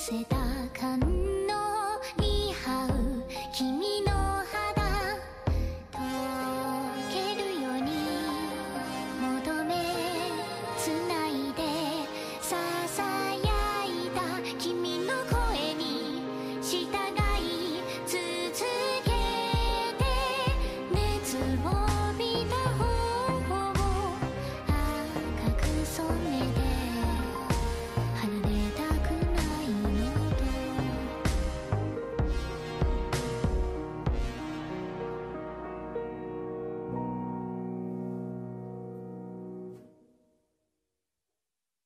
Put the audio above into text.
つないで支え